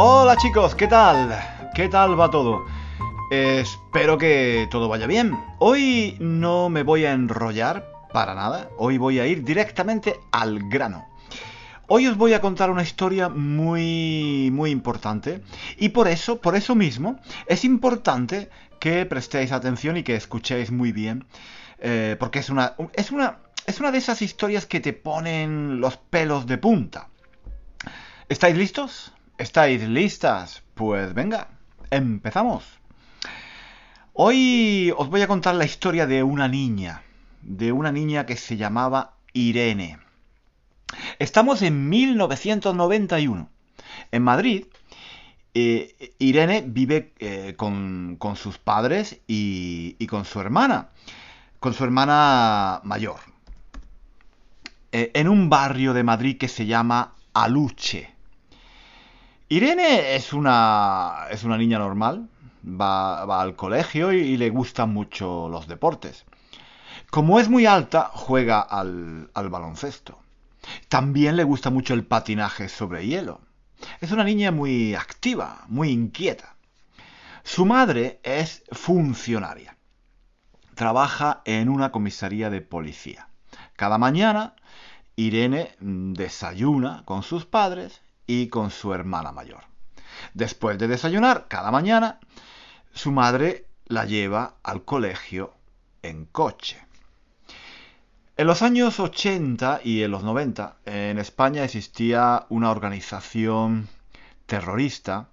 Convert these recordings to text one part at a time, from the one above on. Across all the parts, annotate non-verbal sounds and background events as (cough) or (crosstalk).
Hola chicos, ¿qué tal? ¿Qué tal va todo? espero que todo vaya bien. Hoy no me voy a enrollar para nada. Hoy voy a ir directamente al grano. Hoy os voy a contar una historia muy muy importante y por eso, por eso mismo, es importante que prestéis atención y que escuchéis muy bien, eh, porque es una es una es una de esas historias que te ponen los pelos de punta. ¿Estáis listos? ¿Estáis listas? Pues venga, empezamos. Hoy os voy a contar la historia de una niña, de una niña que se llamaba Irene. Estamos en 1991. En Madrid, eh, Irene vive eh, con, sus padres y, con su hermana, con su hermana mayor, eh, en un barrio de Madrid que se llama Aluche. Irene es una, es una niña normal, va, al colegio y, le gustan mucho los deportes. Como es muy alta, juega al, al baloncesto. También le gusta mucho el patinaje sobre hielo. Es una niña muy activa, muy inquieta. Su madre es funcionaria. Trabaja en una comisaría de policía. Cada mañana, Irene desayuna con sus padres y con su hermana mayor. Después de desayunar, cada mañana, su madre la lleva al colegio en coche. En los años 80 y en los 90, en España existía una organización terrorista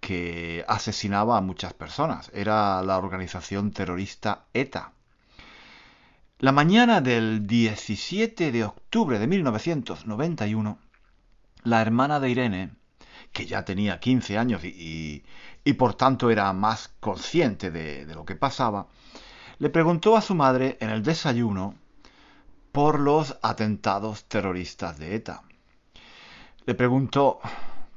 que asesinaba a muchas personas. Era la organización terrorista ETA. La mañana del 17 de octubre de 1991, la hermana de Irene, que ya tenía 15 años y, por tanto era más consciente de, de lo que pasaba, le preguntó a su madre en el desayuno por los atentados terroristas de ETA. Le preguntó,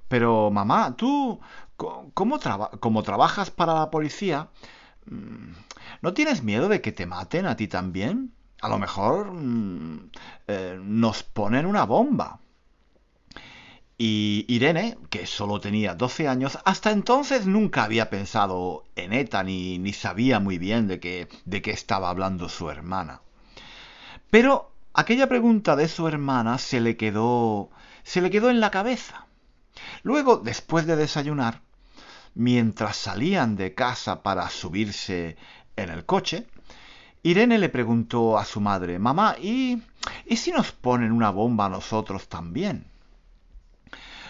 pero mamá, ¿tú cómo, trabajas para la policía? Mm, ¿No tienes miedo de que te maten a ti también? A lo mejor mm, eh, nos ponen una bomba. Y Irene, que solo tenía 12 años, hasta entonces nunca había pensado en ETA ni, sabía muy bien de qué, de qué estaba hablando su hermana. Pero aquella pregunta de su hermana se le quedó se le quedó en la cabeza. Luego, después de desayunar, mientras salían de casa para subirse en el coche, Irene le preguntó a su madre, Mamá, ¿y, ¿y si nos ponen una bomba a nosotros también?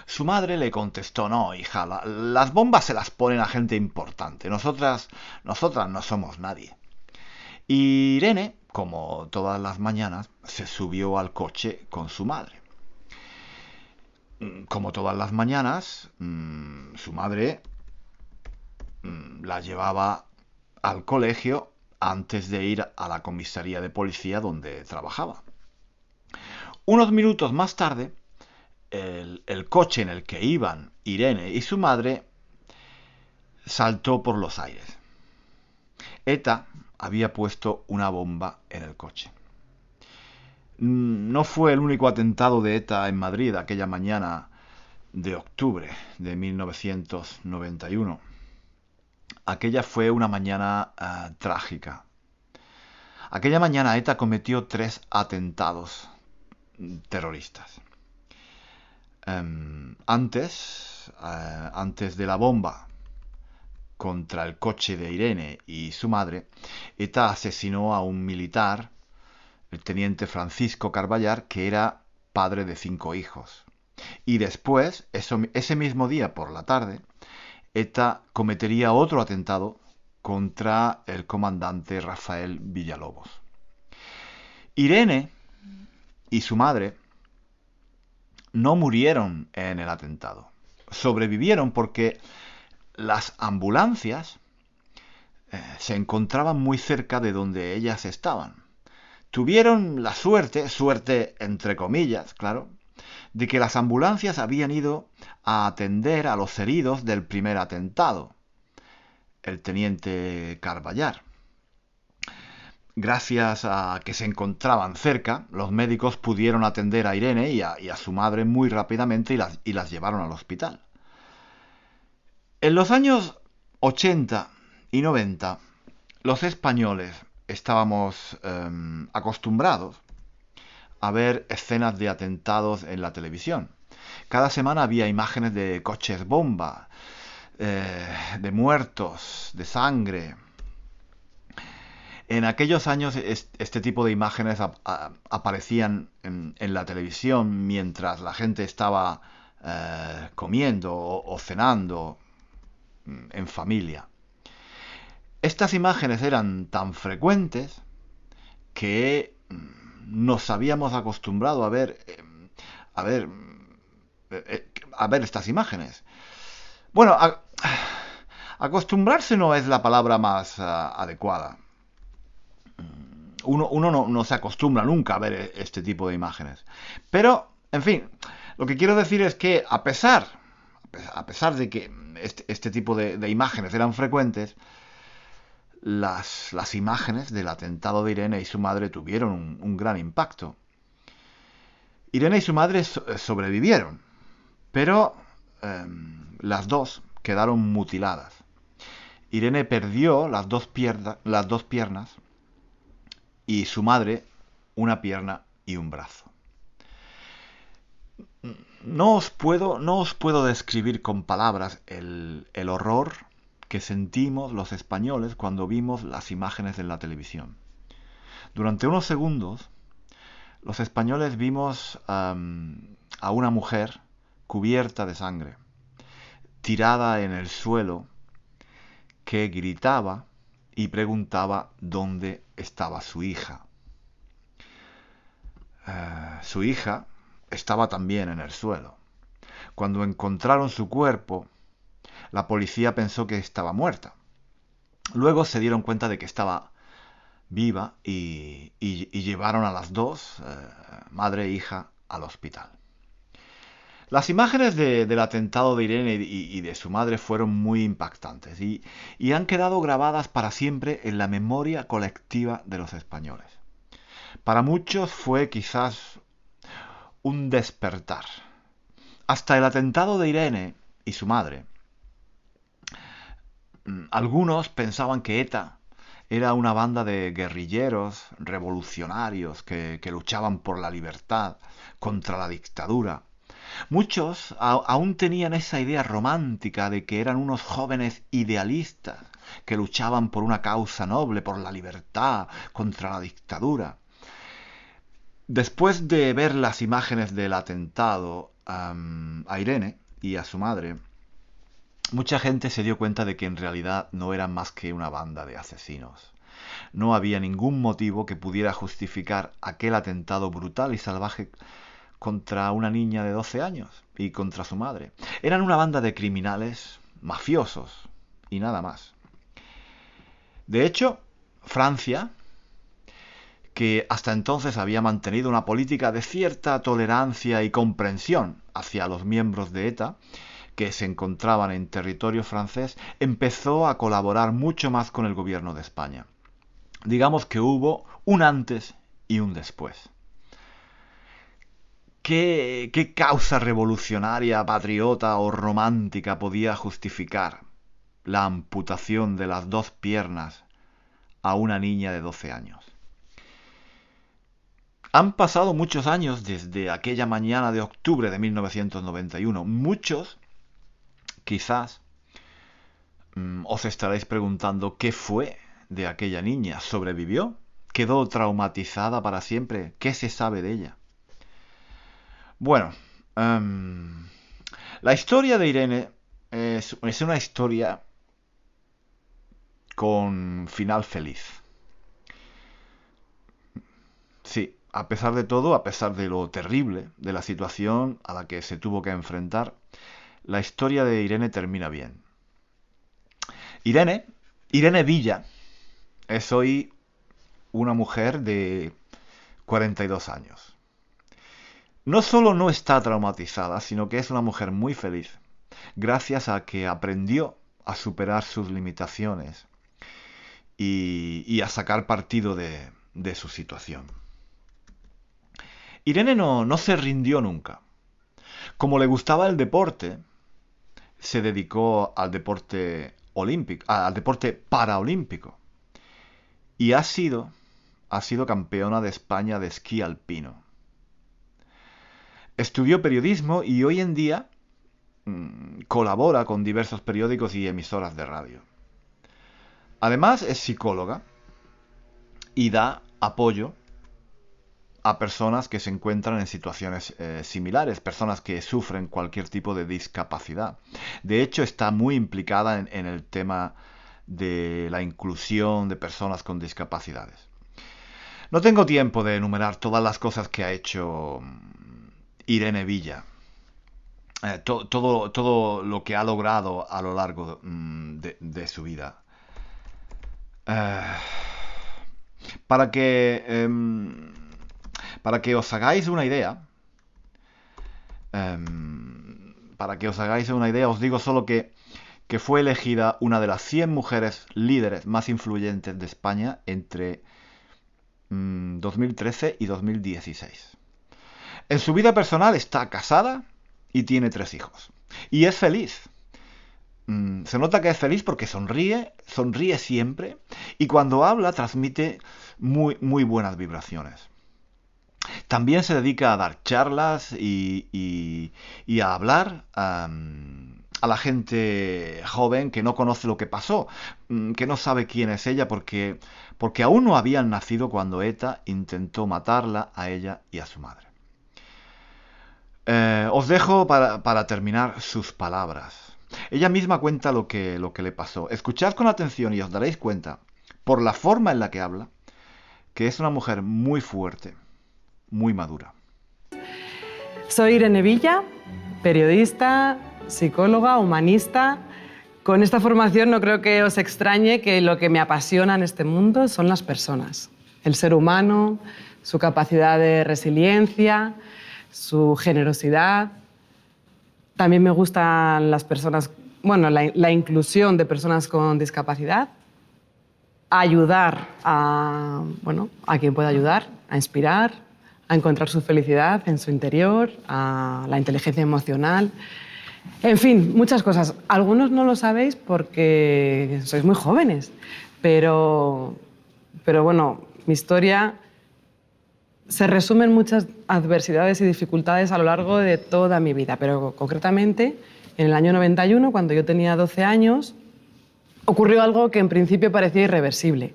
Su madre le contestó, no, hija, las bombas se las ponen a gente importante. Nosotras, nosotras no somos nadie. Y Irene, como todas las mañanas, se subió al coche con su madre. Como todas las mañanas, mm, su madre mm, la llevaba al colegio antes de ir a la comisaría de policía donde trabajaba. Unos minutos más tarde, el, coche en el que iban Irene y su madre saltó por los aires. ETA había puesto una bomba en el coche. No fue el único atentado de ETA en Madrid aquella mañana de octubre de 1991. Aquella fue una mañana ah, trágica. Aquella mañana ETA cometió tres atentados terroristas. Em, antes, eh, antes de la bomba contra el coche de Irene y su madre, ETA asesinó a un militar el teniente Francisco Carballar, que era padre de cinco hijos. Y después, ese mismo día por la tarde, ETA cometería otro atentado contra el comandante Rafael Villalobos. Irene y su madre no murieron en el atentado. Sobrevivieron porque las ambulancias eh, se encontraban muy cerca de donde ellas estaban. Tuvieron la suerte, suerte entre comillas, claro, de que las ambulancias habían ido a atender a los heridos del primer atentado, el teniente Carballar. Gracias a que se encontraban cerca, los médicos pudieron atender a Irene y a, su madre muy rápidamente y las, llevaron al hospital. En los años 80 y 90, los españoles estábamos em, acostumbrados a ver escenas de atentados en la televisión. Cada semana había imágenes de coches bomba, eh, de muertos, de sangre. En aquellos años este tipo de imágenes aparecían en, la televisión mientras la gente estaba eh, comiendo o cenando mm, en familia. Estas imágenes eran tan frecuentes que mm, nos habíamos acostumbrado a ver, eh, a ver, eh, a ver estas imágenes. Bueno, (sighs) acostumbrarse no es la palabra más ah, adecuada. Uno, uno no, se acostumbra nunca a ver este tipo de imágenes. Pero, en fin, lo que quiero decir es que a pesar, a pesar de que este, este tipo de imágenes eran frecuentes, las, las, imágenes del atentado de Irene y su madre tuvieron un, gran impacto. Irene y su madre sobrevivieron, pero em, las dos quedaron mutiladas. Irene perdió las dos, las dos piernas y su madre una pierna y un brazo. No os puedo, no os puedo describir con palabras el, el horror que sentimos los españoles cuando vimos las imágenes en la televisión. Durante unos segundos, los españoles vimos a una mujer cubierta de sangre, tirada en el suelo, que gritaba y preguntaba dónde estaba su hija. Eh, su hija estaba también en el suelo. Cuando encontraron su cuerpo, la policía pensó que estaba muerta. Luego se dieron cuenta de que estaba viva y, llevaron a las dos, eh, madre e hija, al hospital. Las imágenes del atentado de Irene y, de su madre fueron muy impactantes y, han quedado grabadas para siempre en la memoria colectiva de los españoles. Para muchos fue quizás un despertar. Hasta el atentado de Irene y su madre Mm, algunos pensaban que ETA era una banda de guerrilleros revolucionarios que, luchaban por la libertad contra la dictadura. Muchos aún tenían esa idea romántica de que eran unos jóvenes idealistas que luchaban por una causa noble, por la libertad, contra la dictadura. Después de ver las imágenes del atentado a Irene y a su madre, mucha gente se dio cuenta de que en realidad no eran más que una banda de asesinos. No había ningún motivo que pudiera justificar aquel atentado brutal y salvaje contra una niña de 12 años y contra su madre. Eran una banda de criminales mafiosos y nada más. De hecho, Francia, que hasta entonces había mantenido una política de cierta tolerancia y comprensión hacia los miembros de ETA, que se encontraban en territorio francés, empezó a colaborar mucho más con el gobierno de España. Digamos que hubo un antes y un después. ¿Qué, causa revolucionaria, patriota o romántica podía justificar la amputación de las dos piernas a una niña de 12 años? Han pasado muchos años desde aquella mañana de octubre de 1991. Muchos Quizás mm, os estaréis preguntando qué fue de aquella niña. ¿Sobrevivió? quedó traumatizada para siempre. ¿Qué se sabe de ella? Bueno, em, la historia de Irene es, es una historia con final feliz. Sí, a pesar de todo, a pesar de lo terrible de la situación a la que se tuvo que enfrentar, la historia de Irene termina bien. Irene, Irene Villa, es hoy una mujer de 42 años. No solo no está traumatizada, sino que es una mujer muy feliz, gracias a que aprendió a superar sus limitaciones y, a sacar partido de, su situación. Irene no, no se rindió nunca. Como le gustaba el deporte, se dedicó al deporte olímpico, al deporte paraolímpico. Y ha sido, ha sido campeona de España de esquí alpino. Estudió periodismo y hoy en día mm, colabora con diversos periódicos y emisoras de radio. Además es psicóloga y da apoyo a personas que se encuentran en situaciones eh, similares, personas que sufren cualquier tipo de discapacidad. De hecho, está muy implicada en, el tema de la inclusión de personas con discapacidades. No tengo tiempo de enumerar todas las cosas que ha hecho mm, Irene Villa, eh, todo, todo, lo que ha logrado a lo largo mm, de, su vida. Eh, para que em, para que os hagáis una idea, em, para que os hagáis una idea, os digo solo que, que fue elegida una de las 100 mujeres líderes más influyentes de España entre 2013 mm, y 2016. En su vida personal está casada y tiene tres hijos. Y es feliz. Mm, se nota que es feliz porque sonríe, sonríe siempre y cuando habla transmite muy, muy buenas vibraciones. También se dedica a dar charlas y, a hablar a la gente joven que no conoce lo que pasó, mm, que no sabe quién es ella porque, porque aún no habían nacido cuando ETA intentó matarla a ella y a su madre. Eh, os dejo para, terminar sus palabras. Ella misma cuenta lo que, lo que le pasó. Escuchad con atención y os daréis cuenta, por la forma en la que habla, que es una mujer muy fuerte muy madura. Soy Irene Villa, periodista, psicóloga, humanista. Con esta formación no creo que os extrañe que lo que me apasiona en este mundo son las personas, el ser humano, su capacidad de resiliencia, su generosidad. También me gustan las personas, bueno, la, inclusión de personas con discapacidad, ayudar a, bueno, a quien pueda ayudar, a inspirar, a encontrar su felicidad en su interior, a la inteligencia emocional. En fin, muchas cosas. Algunos no lo sabéis porque sois muy jóvenes, pero, pero bueno, mi historia se resume en muchas adversidades y dificultades a lo largo de toda mi vida, pero concretamente en el año 91, cuando yo tenía 12 años, ocurrió algo que en principio parecía irreversible.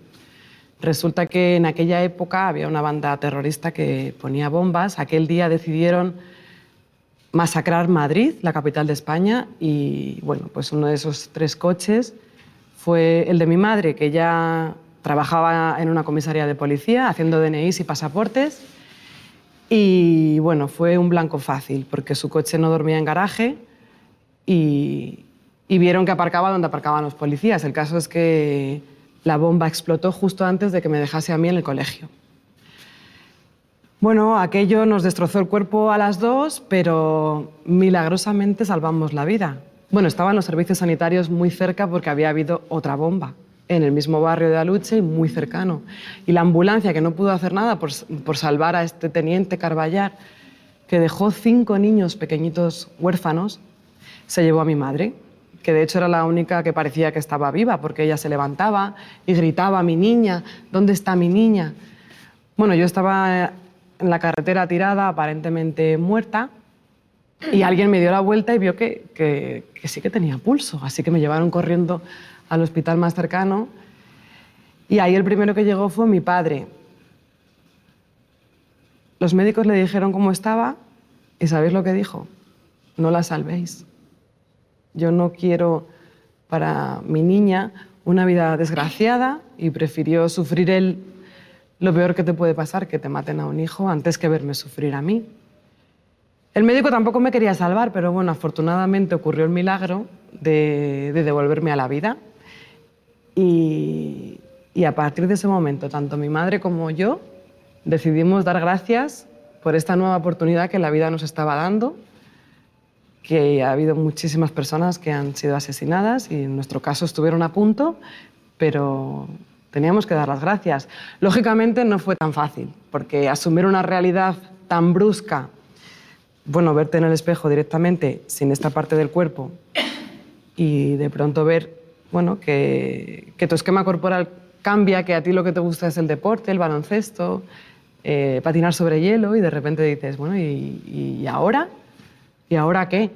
Resulta que en aquella época había una banda terrorista que ponía bombas. Aquel día decidieron masacrar Madrid, la capital de España, y bueno, pues uno de esos tres coches fue el de mi madre, que ya trabajaba en una comisaría de policía haciendo DNIs y pasaportes. Y bueno, fue un blanco fácil, porque su coche no dormía en garaje y, y vieron que aparcaba donde aparcaban los policías. El caso es que la bomba explotó justo antes de que me dejase a mí en el colegio. Bueno, aquello nos destrozó el cuerpo a las dos, pero milagrosamente salvamos la vida. Bueno, estaban los servicios sanitarios muy cerca porque había habido otra bomba en el mismo barrio de Aluche y muy cercano. Y la ambulancia, que no pudo hacer nada por, por salvar a este teniente Carballar, que dejó cinco niños pequeñitos huérfanos, se llevó a mi madre que de hecho era la única que parecía que estaba viva, porque ella se levantaba y gritaba, mi niña, ¿dónde está mi niña? Bueno, yo estaba en la carretera tirada, aparentemente muerta, y alguien me dio la vuelta y vio que, que, sí que tenía pulso, así que me llevaron corriendo al hospital más cercano, y ahí el primero que llegó fue mi padre. Los médicos le dijeron cómo estaba y ¿sabéis lo que dijo? No la salvéis. Yo no quiero para mi niña una vida desgraciada y prefirió sufrir él lo peor que te puede pasar, que te maten a un hijo, antes que verme sufrir a mí. El médico tampoco me quería salvar, pero bueno, afortunadamente ocurrió el milagro de, devolverme a la vida. Y, a partir de ese momento, tanto mi madre como yo decidimos dar gracias por esta nueva oportunidad que la vida nos estaba dando, que ha habido muchísimas personas que han sido asesinadas y en nuestro caso estuvieron a punto, pero teníamos que dar las gracias. Lógicamente no fue tan fácil, porque asumir una realidad tan brusca, bueno, verte en el espejo directamente sin esta parte del cuerpo y de pronto ver, bueno, que, tu esquema corporal cambia, que a ti lo que te gusta es el deporte, el baloncesto, eh, patinar sobre hielo y de repente dices, bueno, ¿y, ¿y, ahora? ¿Y ahora qué?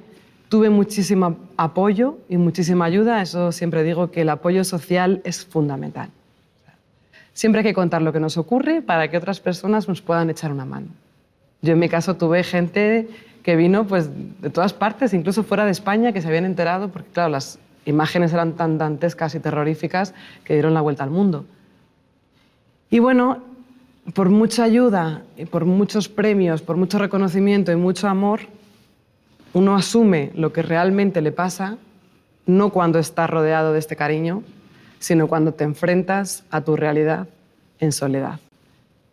Tuve muchísimo apoyo y muchísima ayuda, eso siempre digo que el apoyo social es fundamental. Siempre hay que contar lo que nos ocurre para que otras personas nos puedan echar una mano. Yo en mi caso tuve gente que vino pues, de todas partes, incluso fuera de España, que se habían enterado, porque claro, las imágenes eran tan dantescas y terroríficas que dieron la vuelta al mundo. Y bueno, por mucha ayuda, por muchos premios, por mucho reconocimiento y mucho amor, uno asume lo que realmente le pasa, no cuando está rodeado de este cariño, sino cuando te enfrentas a tu realidad en soledad.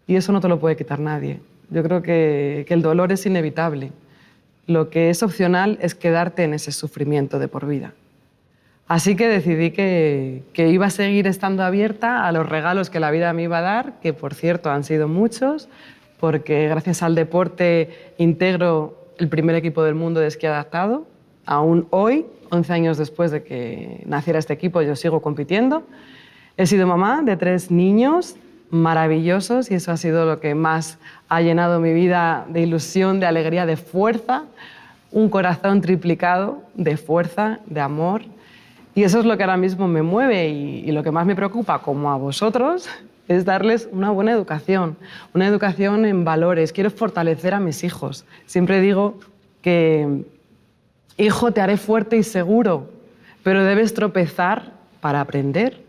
Y eso no te lo puede quitar nadie. Yo creo que el dolor es inevitable. Lo que es opcional es quedarte en ese sufrimiento de por vida. Así que decidí que, iba a seguir estando abierta a los regalos que la vida me iba a dar, que por cierto han sido muchos, porque gracias al deporte integro el primer equipo del mundo de esquí adaptado. Aún hoy, 11 años después de que naciera este equipo, yo sigo compitiendo. He sido mamá de tres niños maravillosos y eso ha sido lo que más ha llenado mi vida de ilusión, de alegría, de fuerza. Un corazón triplicado de fuerza, de amor y eso es lo que ahora mismo me mueve y, lo que más me preocupa, como a vosotros, es darles una buena educación, una educación en valores. Quiero fortalecer a mis hijos. Siempre digo que, hijo, te haré fuerte y seguro, pero debes tropezar para aprender.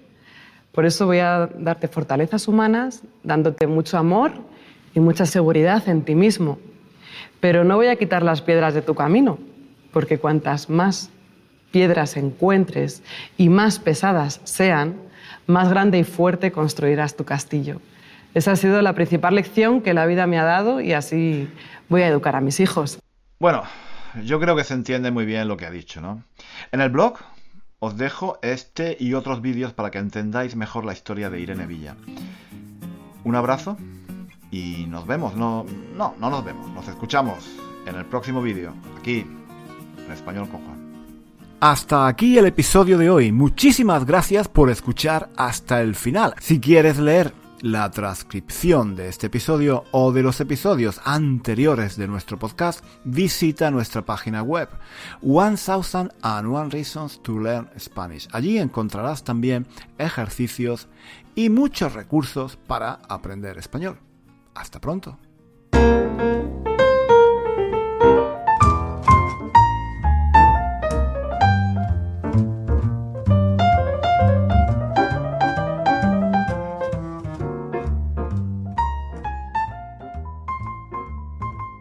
Por eso voy a darte fortalezas humanas, dándote mucho amor y mucha seguridad en ti mismo. Pero no voy a quitar las piedras de tu camino, porque cuantas más piedras encuentres y más pesadas sean, más grande y fuerte construirás tu castillo. Esa ha sido la principal lección que la vida me ha dado y así voy a educar a mis hijos. Bueno, yo creo que se entiende muy bien lo que ha dicho, ¿no? En el blog os dejo este y otros vídeos para que entendáis mejor la historia de Irene Villa. Un abrazo y nos vemos. No, no, no nos vemos. Nos escuchamos en el próximo vídeo, aquí, en Español con Juan. Hasta aquí el episodio de hoy. Muchísimas gracias por escuchar hasta el final. Si quieres leer la transcripción de este episodio o de los episodios anteriores de nuestro podcast, visita nuestra página web One Thousand and One Reasons to Learn Spanish. Allí encontrarás también ejercicios y muchos recursos para aprender español. Hasta pronto.